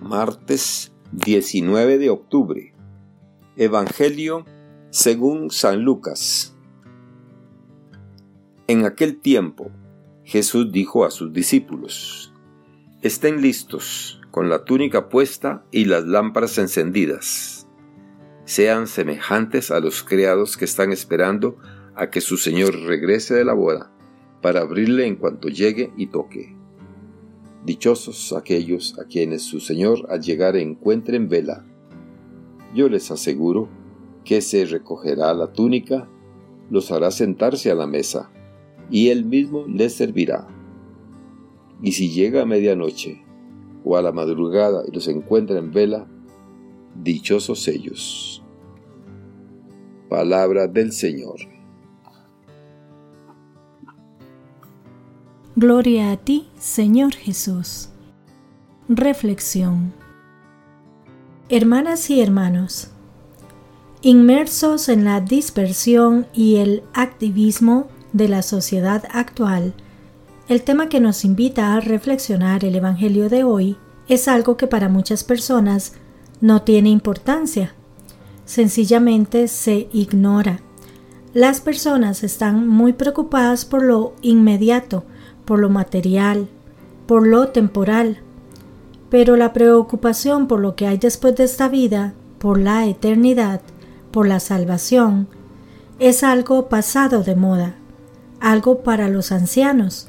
martes 19 de octubre. Evangelio según San Lucas. En aquel tiempo, Jesús dijo a sus discípulos, Estén listos, con la túnica puesta y las lámparas encendidas. Sean semejantes a los criados que están esperando a que su Señor regrese de la boda, para abrirle en cuanto llegue y toque. Dichosos aquellos a quienes su Señor al llegar encuentren vela. Yo les aseguro que se recogerá la túnica, los hará sentarse a la mesa, y él mismo les servirá. Y si llega a medianoche o a la madrugada y los encuentra en vela, dichosos ellos. Palabra del Señor. Gloria a ti, Señor Jesús. Reflexión. Hermanas y hermanos, inmersos en la dispersión y el activismo de la sociedad actual, el tema que nos invita a reflexionar el Evangelio de hoy es algo que para muchas personas no tiene importancia. Sencillamente se ignora. Las personas están muy preocupadas por lo inmediato, por lo material, por lo temporal, pero la preocupación por lo que hay después de esta vida, por la eternidad, por la salvación, es algo pasado de moda, algo para los ancianos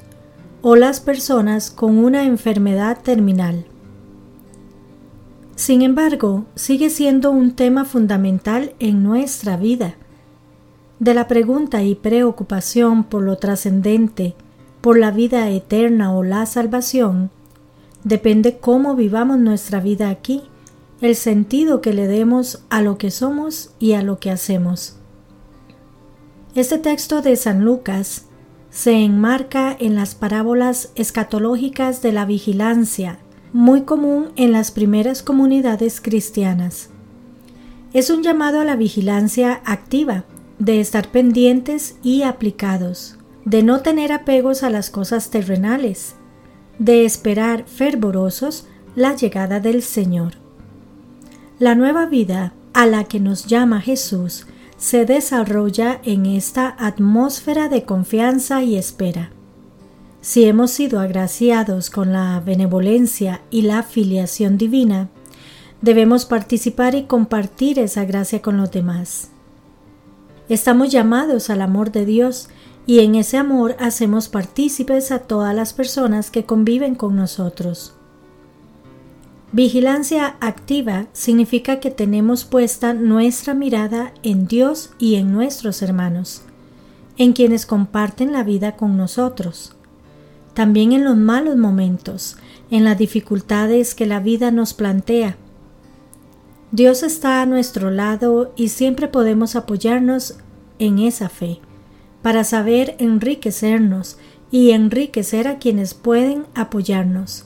o las personas con una enfermedad terminal. Sin embargo, sigue siendo un tema fundamental en nuestra vida. De la pregunta y preocupación por lo trascendente, por la vida eterna o la salvación, depende cómo vivamos nuestra vida aquí, el sentido que le demos a lo que somos y a lo que hacemos. Este texto de San Lucas se enmarca en las parábolas escatológicas de la vigilancia, muy común en las primeras comunidades cristianas. Es un llamado a la vigilancia activa, de estar pendientes y aplicados de no tener apegos a las cosas terrenales, de esperar fervorosos la llegada del Señor. La nueva vida a la que nos llama Jesús se desarrolla en esta atmósfera de confianza y espera. Si hemos sido agraciados con la benevolencia y la filiación divina, debemos participar y compartir esa gracia con los demás. Estamos llamados al amor de Dios y en ese amor hacemos partícipes a todas las personas que conviven con nosotros. Vigilancia activa significa que tenemos puesta nuestra mirada en Dios y en nuestros hermanos, en quienes comparten la vida con nosotros. También en los malos momentos, en las dificultades que la vida nos plantea. Dios está a nuestro lado y siempre podemos apoyarnos en esa fe para saber enriquecernos y enriquecer a quienes pueden apoyarnos.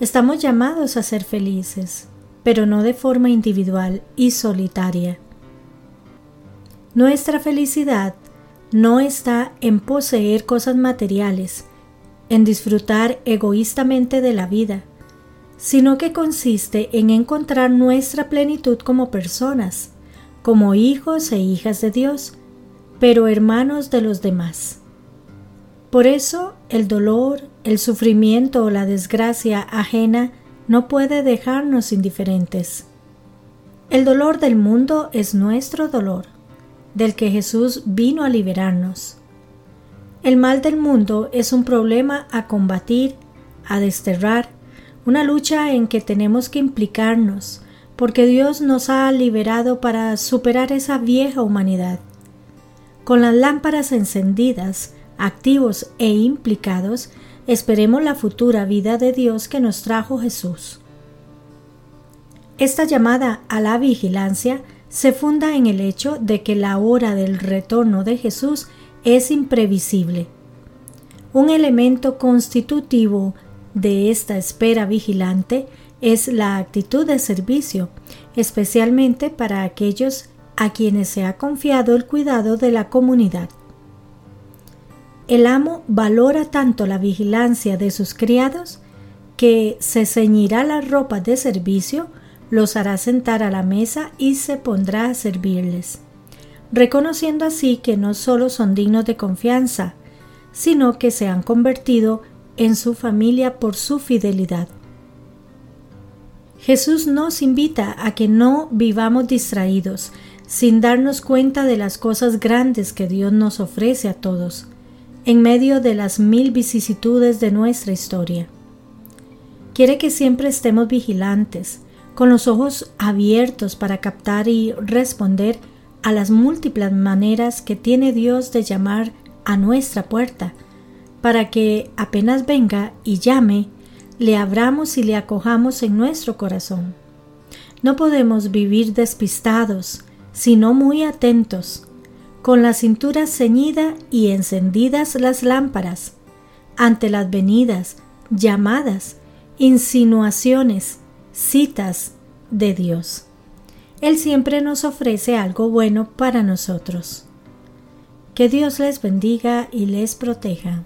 Estamos llamados a ser felices, pero no de forma individual y solitaria. Nuestra felicidad no está en poseer cosas materiales, en disfrutar egoístamente de la vida, sino que consiste en encontrar nuestra plenitud como personas, como hijos e hijas de Dios, pero hermanos de los demás. Por eso el dolor, el sufrimiento o la desgracia ajena no puede dejarnos indiferentes. El dolor del mundo es nuestro dolor, del que Jesús vino a liberarnos. El mal del mundo es un problema a combatir, a desterrar, una lucha en que tenemos que implicarnos, porque Dios nos ha liberado para superar esa vieja humanidad con las lámparas encendidas, activos e implicados, esperemos la futura vida de Dios que nos trajo Jesús. Esta llamada a la vigilancia se funda en el hecho de que la hora del retorno de Jesús es imprevisible. Un elemento constitutivo de esta espera vigilante es la actitud de servicio, especialmente para aquellos a quienes se ha confiado el cuidado de la comunidad. El amo valora tanto la vigilancia de sus criados que se ceñirá las ropas de servicio, los hará sentar a la mesa y se pondrá a servirles, reconociendo así que no solo son dignos de confianza, sino que se han convertido en su familia por su fidelidad. Jesús nos invita a que no vivamos distraídos, sin darnos cuenta de las cosas grandes que Dios nos ofrece a todos, en medio de las mil vicisitudes de nuestra historia. Quiere que siempre estemos vigilantes, con los ojos abiertos para captar y responder a las múltiples maneras que tiene Dios de llamar a nuestra puerta, para que apenas venga y llame, le abramos y le acojamos en nuestro corazón. No podemos vivir despistados, sino muy atentos, con la cintura ceñida y encendidas las lámparas, ante las venidas, llamadas, insinuaciones, citas de Dios. Él siempre nos ofrece algo bueno para nosotros. Que Dios les bendiga y les proteja.